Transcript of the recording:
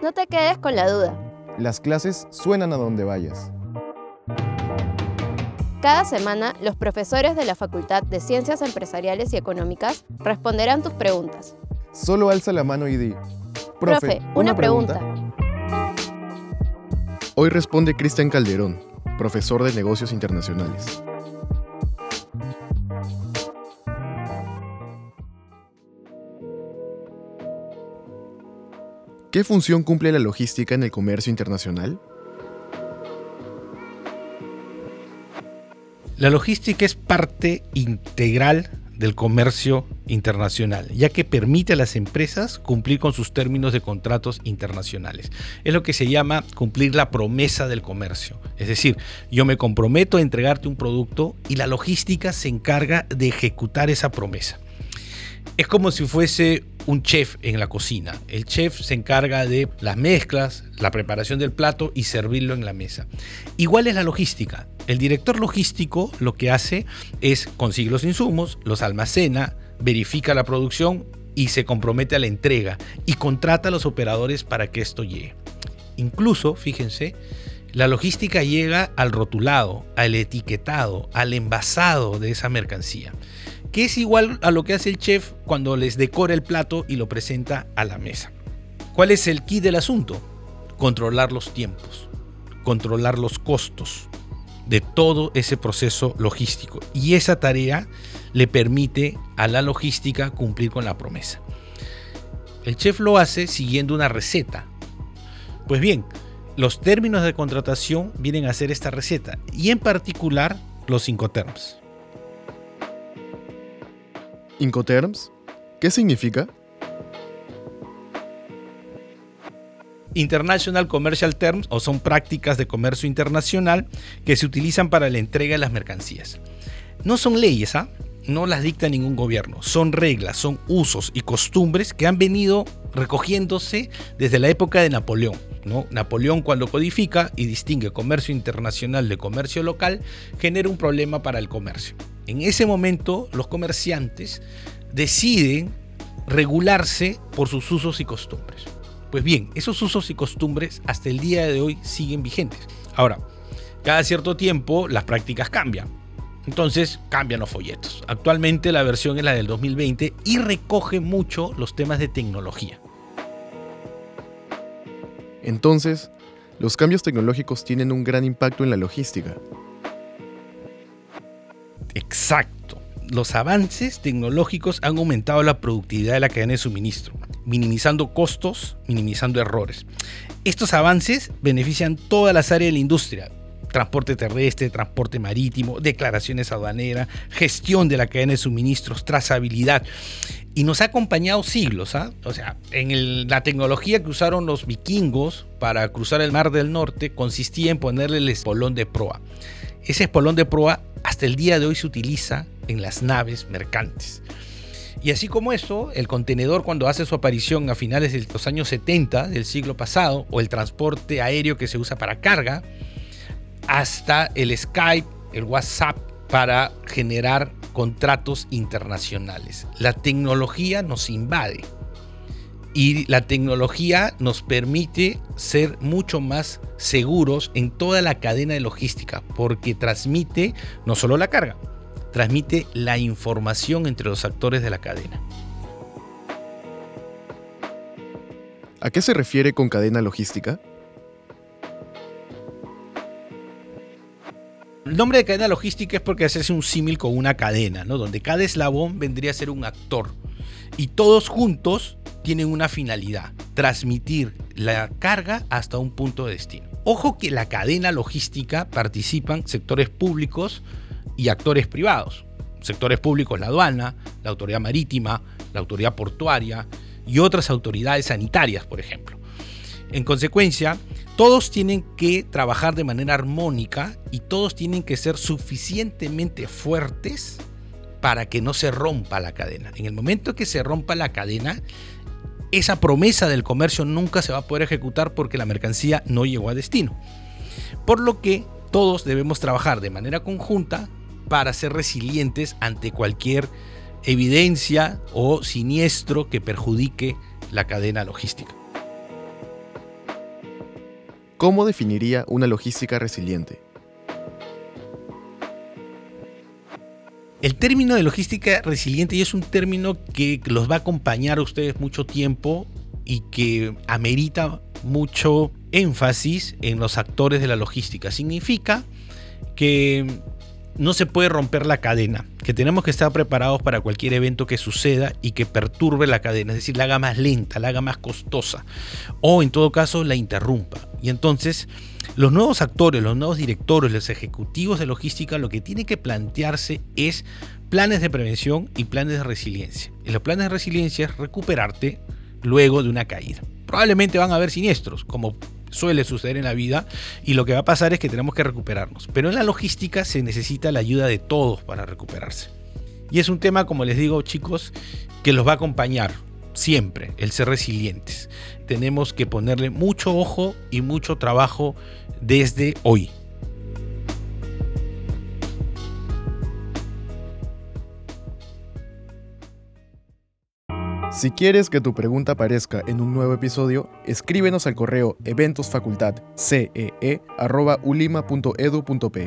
No te quedes con la duda. Las clases suenan a donde vayas. Cada semana, los profesores de la Facultad de Ciencias Empresariales y Económicas responderán tus preguntas. Solo alza la mano y di. Profe, una, pregunta. Hoy responde Cristian Calderón, profesor de negocios internacionales. ¿Qué función cumple la logística en el comercio internacional? La logística es parte integral del comercio internacional, ya que permite a las empresas cumplir con sus términos de contratos internacionales. Es lo que se llama cumplir la promesa del comercio. Es decir, yo me comprometo a entregarte un producto y la logística se encarga de ejecutar esa promesa. Es como si fuese un chef en la cocina. El chef se encarga de las mezclas, la preparación del plato y servirlo en la mesa. Igual es la logística. El director logístico lo que hace es conseguir los insumos, los almacena, verifica la producción y se compromete a la entrega y contrata a los operadores para que esto llegue. Incluso, fíjense, la logística llega al rotulado, al etiquetado, al envasado de esa mercancía, que es igual a lo que hace el chef cuando les decora el plato y lo presenta a la mesa. ¿Cuál es el key del asunto? Controlar los tiempos, controlar los costos, de todo ese proceso logístico. Y esa tarea le permite a la logística cumplir con la promesa. El chef lo hace siguiendo una receta. Pues bien, los términos de contratación vienen a ser esta receta y en particular los Incoterms. ¿Incoterms? ¿Qué significa? International Commercial Terms o son prácticas de comercio internacional que se utilizan para la entrega de las mercancías. No son leyes, ¿ah? no las dicta ningún gobierno, son reglas, son usos y costumbres que han venido recogiéndose desde la época de Napoleón. ¿no? Napoleón cuando codifica y distingue comercio internacional de comercio local, genera un problema para el comercio. En ese momento los comerciantes deciden regularse por sus usos y costumbres. Pues bien, esos usos y costumbres hasta el día de hoy siguen vigentes. Ahora, cada cierto tiempo las prácticas cambian. Entonces cambian los folletos. Actualmente la versión es la del 2020 y recoge mucho los temas de tecnología. Entonces, los cambios tecnológicos tienen un gran impacto en la logística. Exacto. Los avances tecnológicos han aumentado la productividad de la cadena de suministro minimizando costos, minimizando errores. Estos avances benefician todas las áreas de la industria, transporte terrestre, transporte marítimo, declaraciones aduaneras, gestión de la cadena de suministros, trazabilidad. Y nos ha acompañado siglos. ¿ah? O sea, en la tecnología que usaron los vikingos para cruzar el Mar del Norte consistía en ponerle el espolón de proa. Ese espolón de proa hasta el día de hoy se utiliza en las naves mercantes. Y así como eso, el contenedor cuando hace su aparición a finales de los años 70 del siglo pasado, o el transporte aéreo que se usa para carga, hasta el Skype, el WhatsApp, para generar contratos internacionales. La tecnología nos invade y la tecnología nos permite ser mucho más seguros en toda la cadena de logística porque transmite no solo la carga, transmite la información entre los actores de la cadena. ¿A qué se refiere con cadena logística? El nombre de cadena logística es porque hace un símil con una cadena, ¿no? donde cada eslabón vendría a ser un actor y todos juntos tienen una finalidad, transmitir la carga hasta un punto de destino. Ojo que la cadena logística participan sectores públicos, y actores privados. Sectores públicos, la aduana, la autoridad marítima, la autoridad portuaria y otras autoridades sanitarias, por ejemplo. En consecuencia, todos tienen que trabajar de manera armónica y todos tienen que ser suficientemente fuertes para que no se rompa la cadena. En el momento que se rompa la cadena, esa promesa del comercio nunca se va a poder ejecutar porque la mercancía no llegó a destino. Por lo que todos debemos trabajar de manera conjunta para ser resilientes ante cualquier evidencia o siniestro que perjudique la cadena logística. ¿Cómo definiría una logística resiliente? El término de logística resiliente es un término que los va a acompañar a ustedes mucho tiempo y que amerita mucho énfasis en los actores de la logística. Significa que no se puede romper la cadena, que tenemos que estar preparados para cualquier evento que suceda y que perturbe la cadena, es decir, la haga más lenta, la haga más costosa o en todo caso la interrumpa. Y entonces los nuevos actores, los nuevos directores, los ejecutivos de logística lo que tienen que plantearse es planes de prevención y planes de resiliencia. Y los planes de resiliencia es recuperarte luego de una caída. Probablemente van a haber siniestros, como suele suceder en la vida y lo que va a pasar es que tenemos que recuperarnos. Pero en la logística se necesita la ayuda de todos para recuperarse. Y es un tema, como les digo chicos, que los va a acompañar siempre, el ser resilientes. Tenemos que ponerle mucho ojo y mucho trabajo desde hoy. Si quieres que tu pregunta aparezca en un nuevo episodio, escríbenos al correo eventosfacultadcee@ulima.edu.pe.